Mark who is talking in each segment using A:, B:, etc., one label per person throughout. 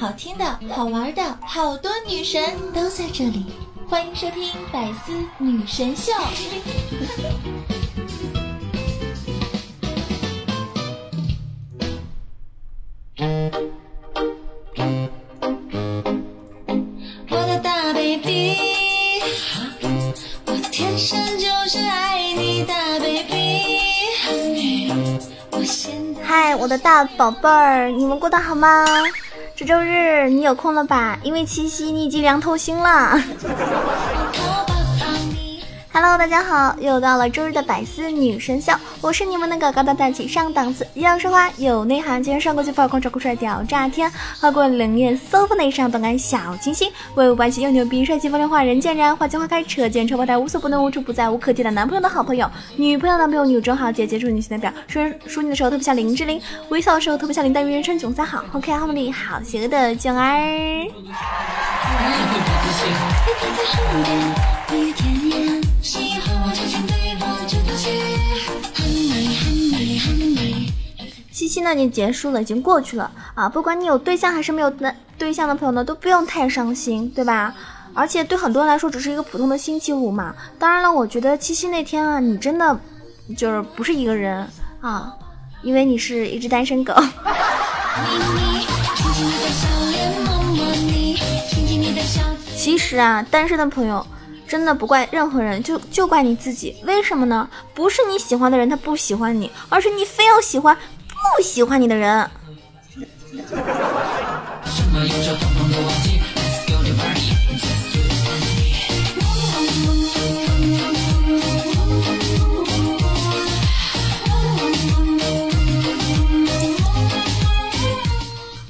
A: 好听的、好玩的，好多女神都在这里，欢迎收听《百思女神秀》。我的大 baby，我天生就是爱你，大 baby。
B: 嗨，我的大宝贝儿，你们过得好吗？这周日你有空了吧？因为七夕你已经凉透心了。Hello，大家好，又到了周日的百思女神秀，我是你们的高高大大气上档次，一样说话有内涵，今天上过去发狂超酷帅屌炸天，花过冷艳 soft 内上动感小清新，威武霸气又牛逼，帅气风流话人见人爱，花见花开，车见车爆胎，无所不能无处不在，无可替代男朋友。的好朋友，女朋友。男朋友。女中豪杰，杰出女性代表，说说你的时候特别像林志玲，微笑的时候特别像林黛玉，人称囧三好，OK 好美丽好邪恶的囧儿。七夕呢已经结束了，已经过去了啊！不管你有对象还是没有男对象的朋友呢，都不用太伤心，对吧？而且对很多人来说，只是一个普通的星期五嘛。当然了，我觉得七夕那天啊，你真的就是不是一个人啊，因为你是一只单身狗。其实啊，单身的朋友真的不怪任何人，就就怪你自己。为什么呢？不是你喜欢的人他不喜欢你，而是你非要喜欢不喜欢你的人。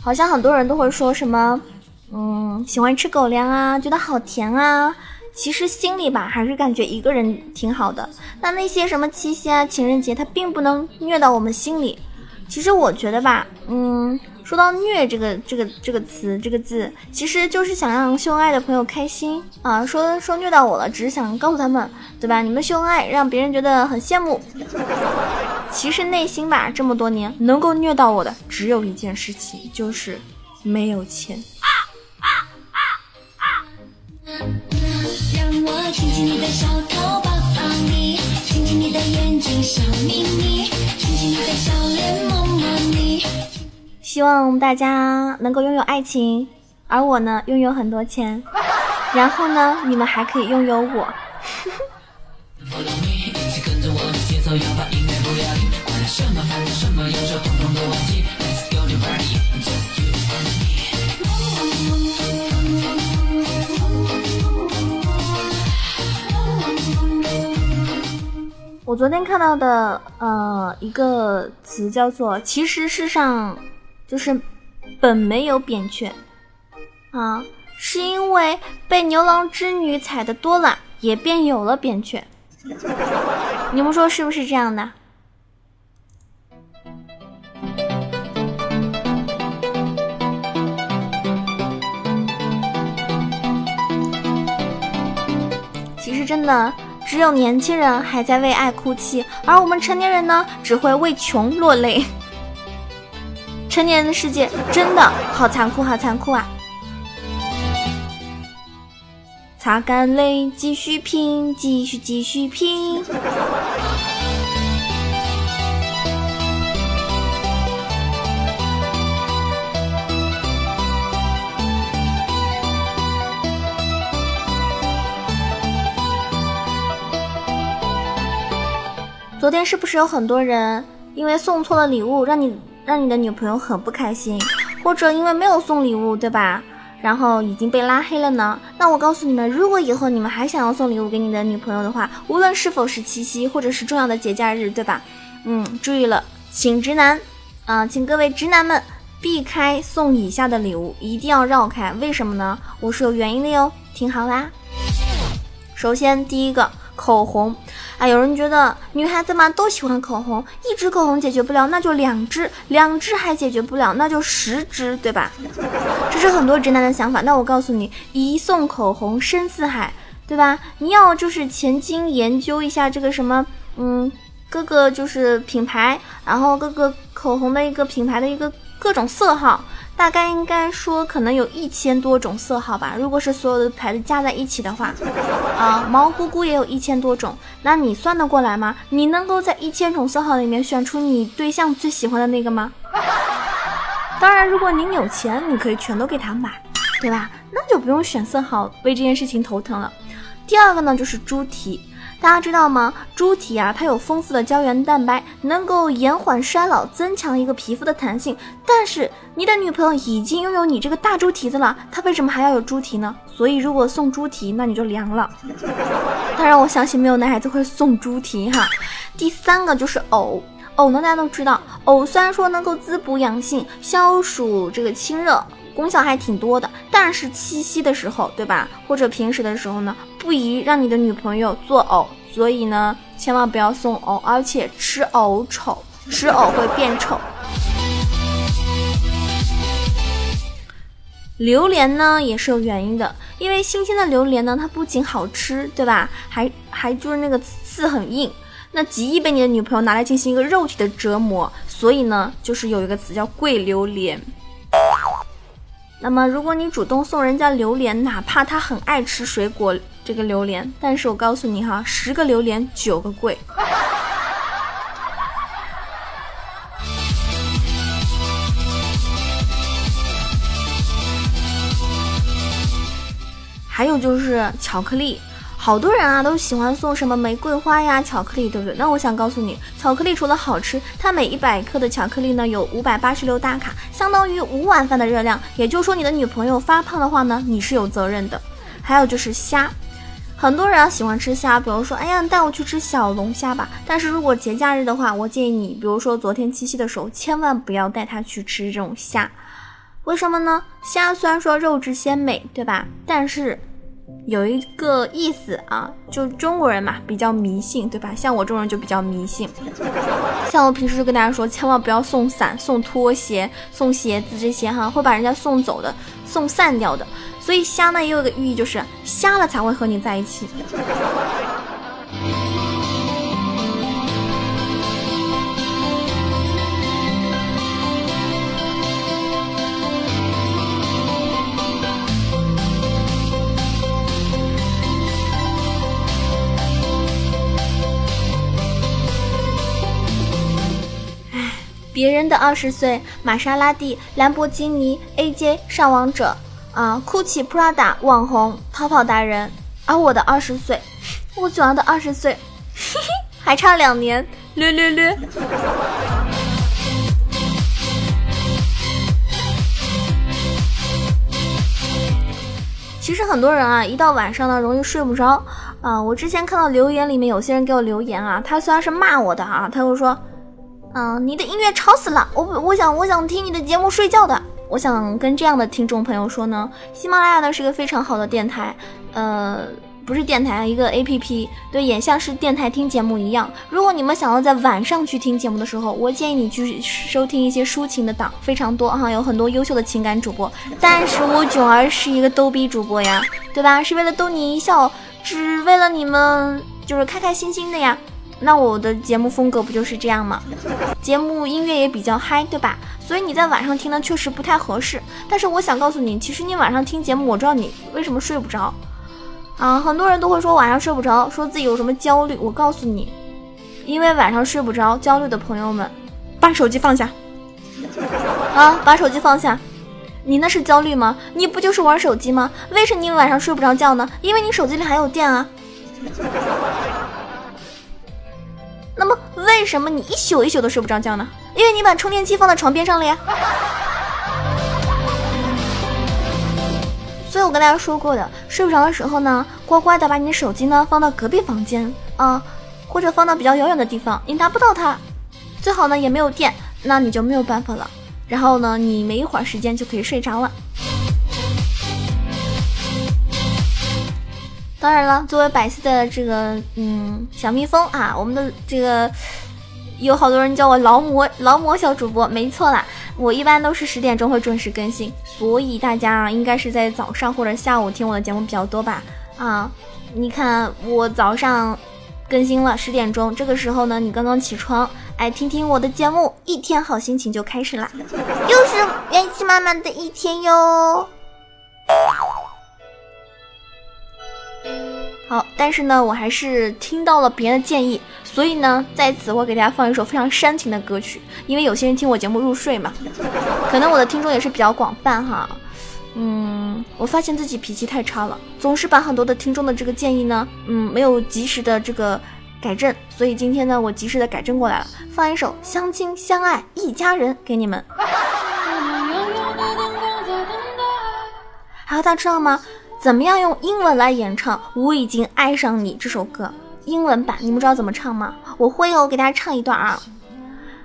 B: 好像很多人都会说什么，嗯，喜欢吃狗粮啊，觉得好甜啊。其实心里吧，还是感觉一个人挺好的。那那些什么七夕啊、情人节，它并不能虐到我们心里。其实我觉得吧，嗯，说到虐这个这个这个词这个字，其实就是想让秀恩爱的朋友开心啊。说说虐到我了，只是想告诉他们，对吧？你们秀恩爱，让别人觉得很羡慕。其实内心吧，这么多年能够虐到我的，只有一件事情，就是没有钱。
A: 让我亲亲你的小头，抱抱你，亲亲你的眼睛，小眯眯，亲亲你的小脸，摸摸你。
B: 希望大家能够拥有爱情，而我呢，拥有很多钱。然后呢，你们还可以拥有我。我昨天看到的呃一个词叫做“其实世上就是本没有扁鹊啊，是因为被牛郎织女踩的多了，也便有了扁鹊。”你们说是不是这样的？其实真的，只有年轻人还在为爱哭泣，而我们成年人呢，只会为穷落泪。成年人的世界真的好残酷，好残酷啊！擦干泪，继续拼，继续继续拼。昨天是不是有很多人因为送错了礼物，让你让你的女朋友很不开心，或者因为没有送礼物，对吧？然后已经被拉黑了呢？那我告诉你们，如果以后你们还想要送礼物给你的女朋友的话，无论是否是七夕或者是重要的节假日，对吧？嗯，注意了，请直男，啊、请各位直男们避开送以下的礼物，一定要绕开。为什么呢？我是有原因的哟，听好啦。首先，第一个口红，啊，有人觉得女孩子嘛都喜欢口红，一支口红解决不了，那就两支，两支还解决不了，那就十支，对吧？这是很多直男的想法。那我告诉你，一送口红深似海，对吧？你要就是前经研究一下这个什么，嗯，各个就是品牌，然后各个口红的一个品牌的一个各种色号。大概应该说可能有一千多种色号吧。如果是所有的牌子加在一起的话，啊，毛菇菇也有一千多种。那你算得过来吗？你能够在一千种色号里面选出你对象最喜欢的那个吗？当然，如果您有钱，你可以全都给他买，对吧？那就不用选色号为这件事情头疼了。第二个呢，就是猪蹄。大家知道吗？猪蹄啊，它有丰富的胶原蛋白，能够延缓衰老，增强一个皮肤的弹性。但是你的女朋友已经拥有你这个大猪蹄子了，她为什么还要有猪蹄呢？所以如果送猪蹄，那你就凉了。当然，我相信没有男孩子会送猪蹄哈。第三个就是藕，藕呢大家都知道，藕虽然说能够滋补养性、消暑这个清热。功效还挺多的，但是七夕的时候，对吧？或者平时的时候呢，不宜让你的女朋友做藕，所以呢，千万不要送藕，而且吃藕丑，吃藕会变丑。榴莲呢也是有原因的，因为新鲜的榴莲呢，它不仅好吃，对吧？还还就是那个刺很硬，那极易被你的女朋友拿来进行一个肉体的折磨，所以呢，就是有一个词叫贵榴莲。那么，如果你主动送人家榴莲，哪怕他很爱吃水果，这个榴莲，但是我告诉你哈，十个榴莲九个贵。还有就是巧克力。好多人啊都喜欢送什么玫瑰花呀、巧克力，对不对？那我想告诉你，巧克力除了好吃，它每一百克的巧克力呢有五百八十六大卡，相当于五碗饭的热量。也就是说，你的女朋友发胖的话呢，你是有责任的。还有就是虾，很多人啊喜欢吃虾，比如说，哎呀，带我去吃小龙虾吧。但是如果节假日的话，我建议你，比如说昨天七夕的时候，千万不要带他去吃这种虾。为什么呢？虾虽然说肉质鲜美，对吧？但是。有一个意思啊，就中国人嘛，比较迷信，对吧？像我这种人就比较迷信。像我平时就跟大家说，千万不要送伞、送拖鞋、送鞋子这些哈，会把人家送走的、送散掉的。所以瞎呢也有个寓意，就是瞎了才会和你在一起。别人的二十岁，玛莎拉蒂、兰博基尼、AJ、上王者啊，GUCCI、Prada 网红、淘宝达人，而我的二十岁，我九儿的二十岁，嘿嘿，还差两年，略略略。其实很多人啊，一到晚上呢，容易睡不着啊。我之前看到留言里面有些人给我留言啊，他虽然是骂我的啊，他又说。嗯，你的音乐吵死了！我我想我想听你的节目睡觉的。我想跟这样的听众朋友说呢，喜马拉雅呢是个非常好的电台，呃，不是电台，一个 A P P，对，也像是电台听节目一样。如果你们想要在晚上去听节目的时候，我建议你去收听一些抒情的档，非常多哈，有很多优秀的情感主播。但是我囧儿是一个逗逼主播呀，对吧？是为了逗你一笑，只为了你们就是开开心心的呀。那我的节目风格不就是这样吗？节目音乐也比较嗨，对吧？所以你在晚上听呢，确实不太合适。但是我想告诉你，其实你晚上听节目，我知道你为什么睡不着啊。很多人都会说晚上睡不着，说自己有什么焦虑。我告诉你，因为晚上睡不着，焦虑的朋友们，把手机放下啊，把手机放下。你那是焦虑吗？你不就是玩手机吗？为什么你晚上睡不着觉呢？因为你手机里还有电啊。那么为什么你一宿一宿都睡不着觉呢？因为你把充电器放在床边上了呀。所以我跟大家说过的，睡不着的时候呢，乖乖的把你的手机呢放到隔壁房间啊，或者放到比较遥远的地方，你拿不到它。最好呢也没有电，那你就没有办法了。然后呢，你没一会儿时间就可以睡着了。当然了，作为百思的这个嗯小蜜蜂啊，我们的这个有好多人叫我劳模劳模小主播，没错啦，我一般都是十点钟会准时更新，所以大家啊应该是在早上或者下午听我的节目比较多吧？啊，你看我早上更新了十点钟，这个时候呢，你刚刚起床。哎，听听我的节目，一天好心情就开始啦，又是元气满满的一天哟。好，但是呢，我还是听到了别人的建议，所以呢，在此我给大家放一首非常煽情的歌曲，因为有些人听我节目入睡嘛，可能我的听众也是比较广泛哈。嗯，我发现自己脾气太差了，总是把很多的听众的这个建议呢，嗯，没有及时的这个改正，所以今天呢，我及时的改正过来了，放一首《相亲相爱一家人》给你们。还大家知道吗？怎么样用英文来演唱《我已经爱上你》这首歌？英文版你们知道怎么唱吗？我会哦，给大家唱一段啊。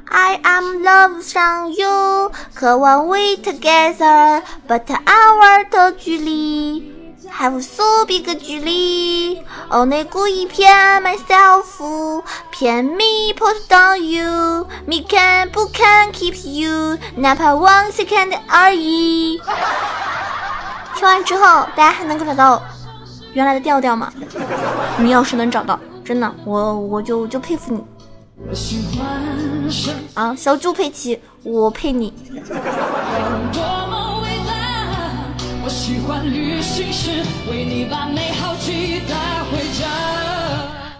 B: I am love 上 you，渴望 we together，but our 的距离 have so big 距离。哦，你故意骗 myself，骗 me put down you，me can 不 can keep you，哪怕 one second 而已。听完之后，大家还能够找到原来的调调吗？你要是能找到，真的，我我就就佩服你。啊，小猪佩奇，我配你。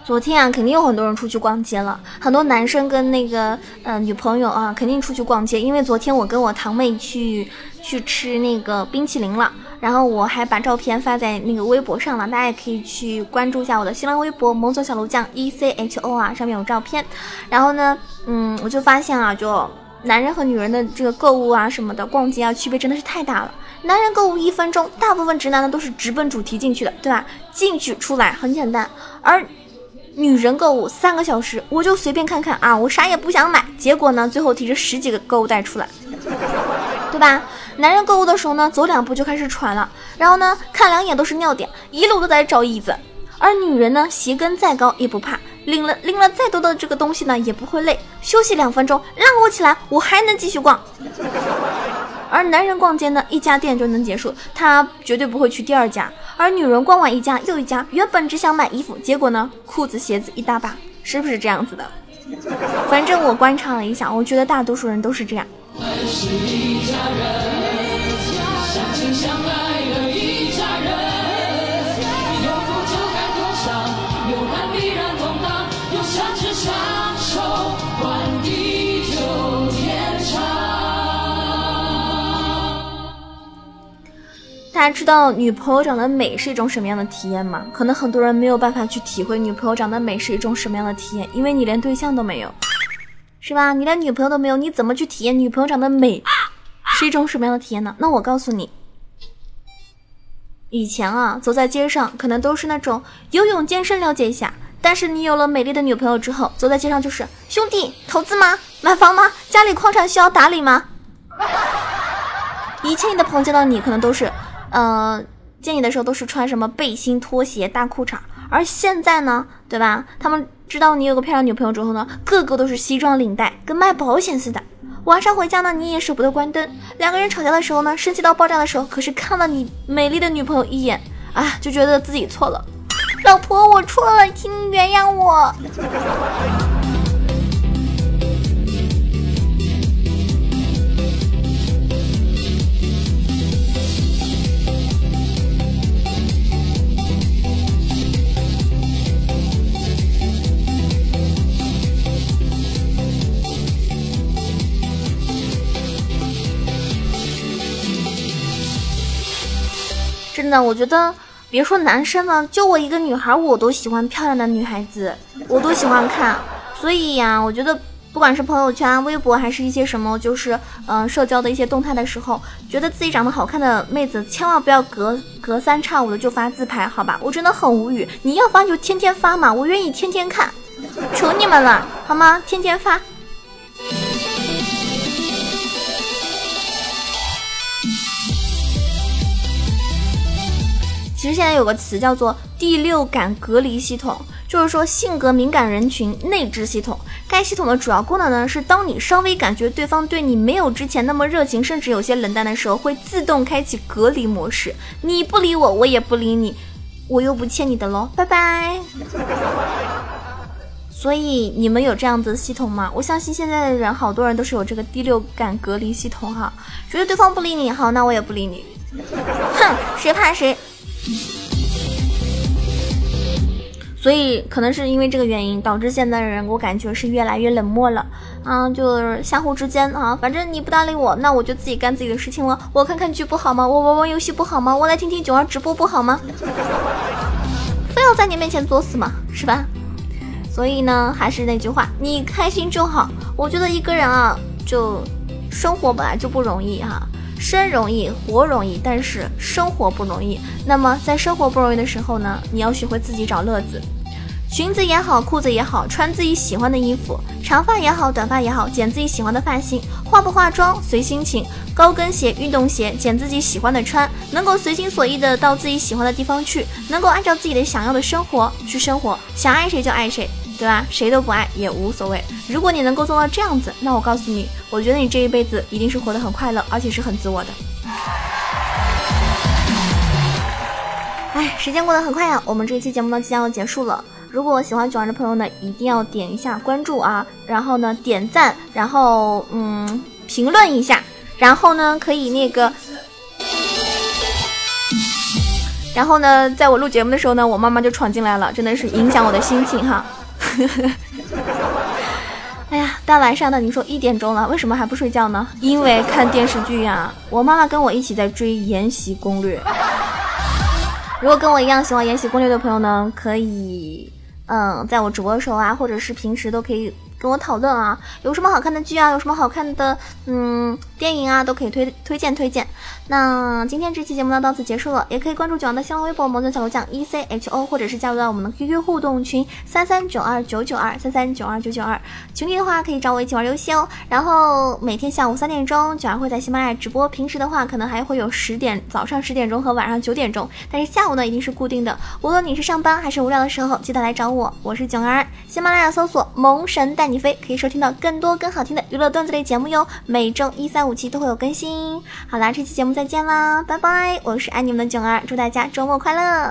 B: 昨天啊，肯定有很多人出去逛街了，很多男生跟那个呃女朋友啊，肯定出去逛街，因为昨天我跟我堂妹去去吃那个冰淇淋了，然后我还把照片发在那个微博上了，大家也可以去关注一下我的新浪微博“萌总小炉酱 E C H O” 啊，上面有照片。然后呢，嗯，我就发现啊，就男人和女人的这个购物啊什么的，逛街啊，区别真的是太大了。男人购物一分钟，大部分直男呢都是直奔主题进去的，对吧？进去出来很简单，而。女人购物三个小时，我就随便看看啊，我啥也不想买，结果呢，最后提着十几个购物袋出来，对吧？男人购物的时候呢，走两步就开始喘了，然后呢，看两眼都是尿点，一路都在找椅子。而女人呢，鞋跟再高也不怕，拎了拎了再多的这个东西呢，也不会累，休息两分钟，让我起来，我还能继续逛。而男人逛街呢，一家店就能结束，他绝对不会去第二家。而女人逛完一家又一家，原本只想买衣服，结果呢，裤子鞋子一大把，是不是这样子的？反正我观察了一下，我觉得大多数人都是这样。我们是一家人大家知道女朋友长得美是一种什么样的体验吗？可能很多人没有办法去体会女朋友长得美是一种什么样的体验，因为你连对象都没有，是吧？你连女朋友都没有，你怎么去体验女朋友长得美是一种什么样的体验呢？那我告诉你，以前啊，走在街上可能都是那种游泳、健身了解一下，但是你有了美丽的女朋友之后，走在街上就是兄弟投资吗？买房吗？家里矿产需要打理吗？以前你的朋友见到你可能都是。呃，见你的时候都是穿什么背心、拖鞋、大裤衩，而现在呢，对吧？他们知道你有个漂亮女朋友之后呢，个个都是西装领带，跟卖保险似的。晚上回家呢，你也舍不得关灯。两个人吵架的时候呢，生气到爆炸的时候，可是看了你美丽的女朋友一眼，啊，就觉得自己错了。老婆，我错了，请你原谅我。真的，我觉得别说男生了，就我一个女孩，我都喜欢漂亮的女孩子，我都喜欢看。所以呀，我觉得不管是朋友圈、微博，还是一些什么，就是嗯社交的一些动态的时候，觉得自己长得好看的妹子，千万不要隔隔三差五的就发自拍，好吧？我真的很无语。你要发就天天发嘛，我愿意天天看，求你们了，好吗？天天发。其实现在有个词叫做第六感隔离系统，就是说性格敏感人群内置系统。该系统的主要功能呢是，当你稍微感觉对方对你没有之前那么热情，甚至有些冷淡的时候，会自动开启隔离模式。你不理我，我也不理你，我又不欠你的喽，拜拜。所以你们有这样子的系统吗？我相信现在的人，好多人都是有这个第六感隔离系统哈。觉得对方不理你，好，那我也不理你。哼，谁怕谁。所以可能是因为这个原因，导致现在的人，我感觉是越来越冷漠了啊，就是相互之间啊，反正你不搭理我，那我就自己干自己的事情了。我看看剧不好吗？我玩玩游戏不好吗？我来听听九儿直播不好吗？非要在你面前作死吗？是吧？所以呢，还是那句话，你开心就好。我觉得一个人啊，就生活本来就不容易哈，生容易，活容易，但是生活不容易。那么在生活不容易的时候呢，你要学会自己找乐子。裙子也好，裤子也好，穿自己喜欢的衣服；长发也好，短发也好，剪自己喜欢的发型；化不化妆随心情；高跟鞋、运动鞋，捡自己喜欢的穿；能够随心所欲的到自己喜欢的地方去；能够按照自己的想要的生活去生活，想爱谁就爱谁，对吧？谁都不爱也无所谓。如果你能够做到这样子，那我告诉你，我觉得你这一辈子一定是活得很快乐，而且是很自我的。哎，时间过得很快呀，我们这一期节目呢即将要结束了。如果喜欢九儿的朋友呢，一定要点一下关注啊，然后呢点赞，然后嗯评论一下，然后呢可以那个，然后呢在我录节目的时候呢，我妈妈就闯进来了，真的是影响我的心情哈。哎呀，大晚上的你说一点钟了，为什么还不睡觉呢？因为看电视剧呀。我妈妈跟我一起在追《延禧攻略》。如果跟我一样喜欢《延禧攻略》的朋友呢，可以。嗯，在我直播的时候啊，或者是平时都可以。跟我讨论啊，有什么好看的剧啊，有什么好看的嗯电影啊，都可以推推荐推荐。那今天这期节目呢到此结束了，也可以关注九阳的新浪微博“萌尊小楼酱 E C H O”，或者是加入到我们的 QQ 互动群三三九二九九二三三九二九九二。群里的话可以找我一起玩游戏哦。然后每天下午三点钟九儿会在喜马拉雅直播，平时的话可能还会有十点早上十点钟和晚上九点钟，但是下午呢一定是固定的。无论你是上班还是无聊的时候，记得来找我，我是九儿。喜马拉雅搜索“萌神带你飞”，可以收听到更多更好听的娱乐段子类节目哟。每周一、三、五、期都会有更新。好啦，这期节目再见啦，拜拜！我是爱你们的囧儿，祝大家周末快乐。